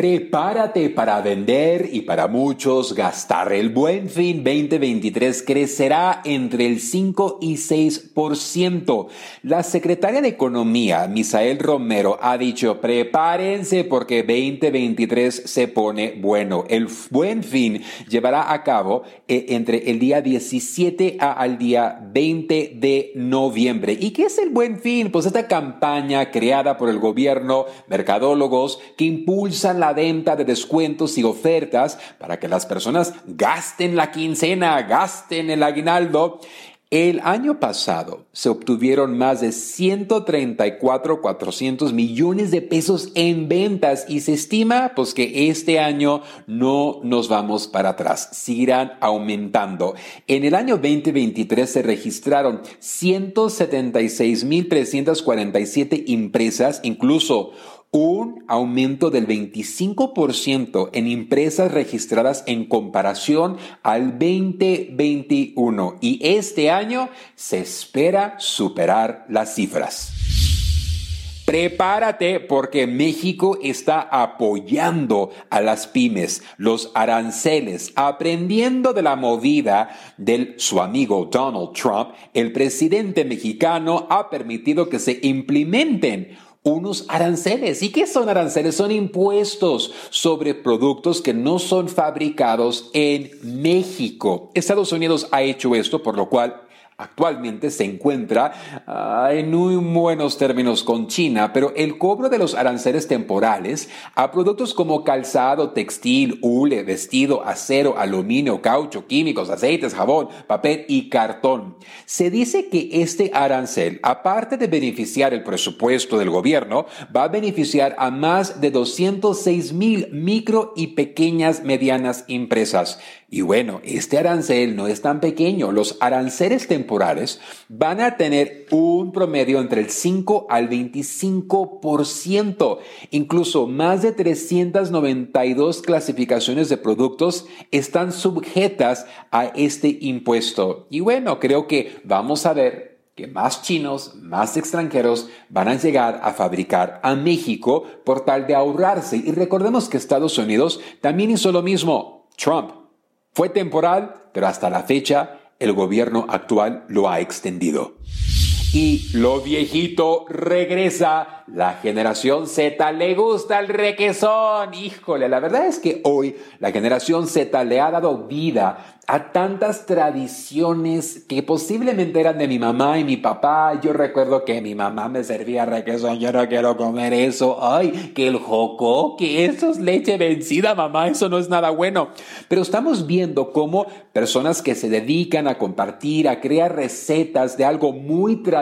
Prepárate para vender y para muchos gastar. El buen fin 2023 crecerá entre el 5 y 6%. La secretaria de Economía, Misael Romero, ha dicho, prepárense porque 2023 se pone bueno. El buen fin llevará a cabo eh, entre el día 17 al día 20 de noviembre. ¿Y qué es el buen fin? Pues esta campaña creada por el gobierno, mercadólogos, que impulsan la venta de descuentos y ofertas para que las personas gasten la quincena, gasten el aguinaldo. El año pasado se obtuvieron más de 134 400 millones de pesos en ventas y se estima pues que este año no nos vamos para atrás, seguirán aumentando. En el año 2023 se registraron 176.347 empresas, incluso un aumento del 25% en empresas registradas en comparación al 2021 y este año se espera superar las cifras. Prepárate porque México está apoyando a las pymes, los aranceles, aprendiendo de la movida de su amigo Donald Trump. El presidente mexicano ha permitido que se implementen unos aranceles. ¿Y qué son aranceles? Son impuestos sobre productos que no son fabricados en México. Estados Unidos ha hecho esto, por lo cual Actualmente se encuentra ah, en muy buenos términos con China, pero el cobro de los aranceles temporales a productos como calzado, textil, hule, vestido, acero, aluminio, caucho, químicos, aceites, jabón, papel y cartón. Se dice que este arancel, aparte de beneficiar el presupuesto del gobierno, va a beneficiar a más de 206 mil micro y pequeñas medianas empresas. Y bueno, este arancel no es tan pequeño. Los aranceles temporales van a tener un promedio entre el 5 al 25%. Incluso más de 392 clasificaciones de productos están sujetas a este impuesto. Y bueno, creo que vamos a ver que más chinos, más extranjeros van a llegar a fabricar a México por tal de ahorrarse. Y recordemos que Estados Unidos también hizo lo mismo. Trump fue temporal, pero hasta la fecha el gobierno actual lo ha extendido. Y lo viejito regresa. La generación Z le gusta el requesón. Híjole, la verdad es que hoy la generación Z le ha dado vida a tantas tradiciones que posiblemente eran de mi mamá y mi papá. Yo recuerdo que mi mamá me servía requesón, yo no quiero comer eso. Ay, que el joco, que eso es leche vencida, mamá, eso no es nada bueno. Pero estamos viendo cómo personas que se dedican a compartir, a crear recetas de algo muy tradicional,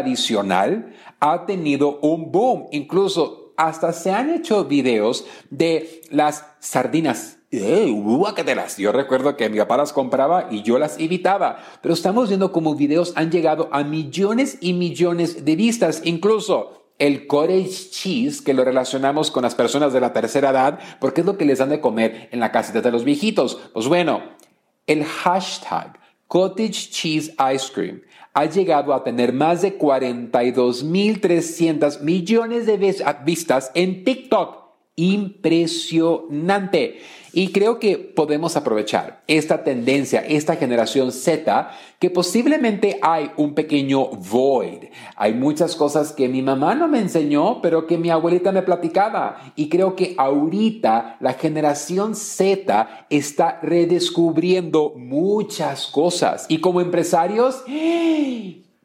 ha tenido un boom. Incluso hasta se han hecho videos de las sardinas. Yo recuerdo que mi papá las compraba y yo las evitaba, pero estamos viendo cómo videos han llegado a millones y millones de vistas, incluso el cottage cheese, que lo relacionamos con las personas de la tercera edad, porque es lo que les dan de comer en la casita de los viejitos. Pues bueno, el hashtag cottage cheese ice cream ha llegado a tener más de 42.300 millones de vistas en TikTok impresionante. Y creo que podemos aprovechar esta tendencia, esta generación Z, que posiblemente hay un pequeño void. Hay muchas cosas que mi mamá no me enseñó, pero que mi abuelita me platicaba. Y creo que ahorita la generación Z está redescubriendo muchas cosas. Y como empresarios,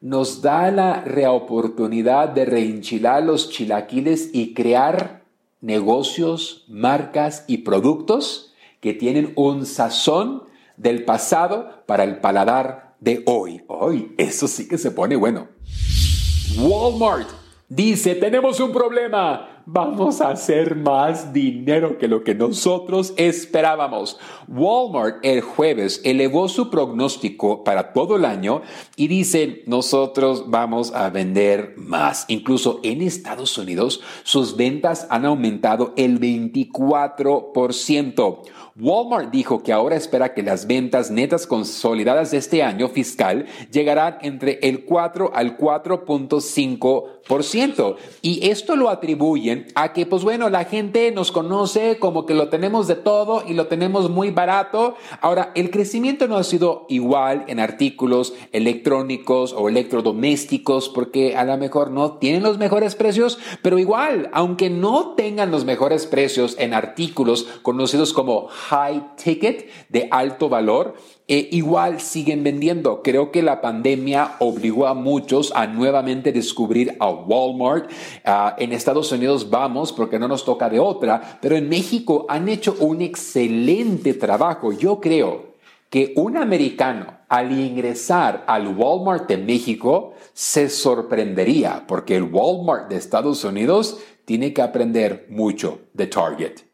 nos da la reoportunidad de reenchilar los chilaquiles y crear negocios, marcas y productos que tienen un sazón del pasado para el paladar de hoy. Hoy, eso sí que se pone bueno. Walmart dice, tenemos un problema vamos a hacer más dinero que lo que nosotros esperábamos. Walmart el jueves elevó su pronóstico para todo el año y dice, nosotros vamos a vender más. Incluso en Estados Unidos, sus ventas han aumentado el 24%. Walmart dijo que ahora espera que las ventas netas consolidadas de este año fiscal llegarán entre el 4 al 4.5%. Y esto lo atribuyen a que, pues bueno, la gente nos conoce como que lo tenemos de todo y lo tenemos muy barato. Ahora, el crecimiento no ha sido igual en artículos electrónicos o electrodomésticos porque a lo mejor no tienen los mejores precios, pero igual, aunque no tengan los mejores precios en artículos conocidos como high ticket, de alto valor, eh, igual siguen vendiendo. Creo que la pandemia obligó a muchos a nuevamente descubrir a Walmart. Ah, en Estados Unidos vamos porque no nos toca de otra, pero en México han hecho un excelente trabajo. Yo creo que un americano al ingresar al Walmart de México se sorprendería porque el Walmart de Estados Unidos tiene que aprender mucho de Target.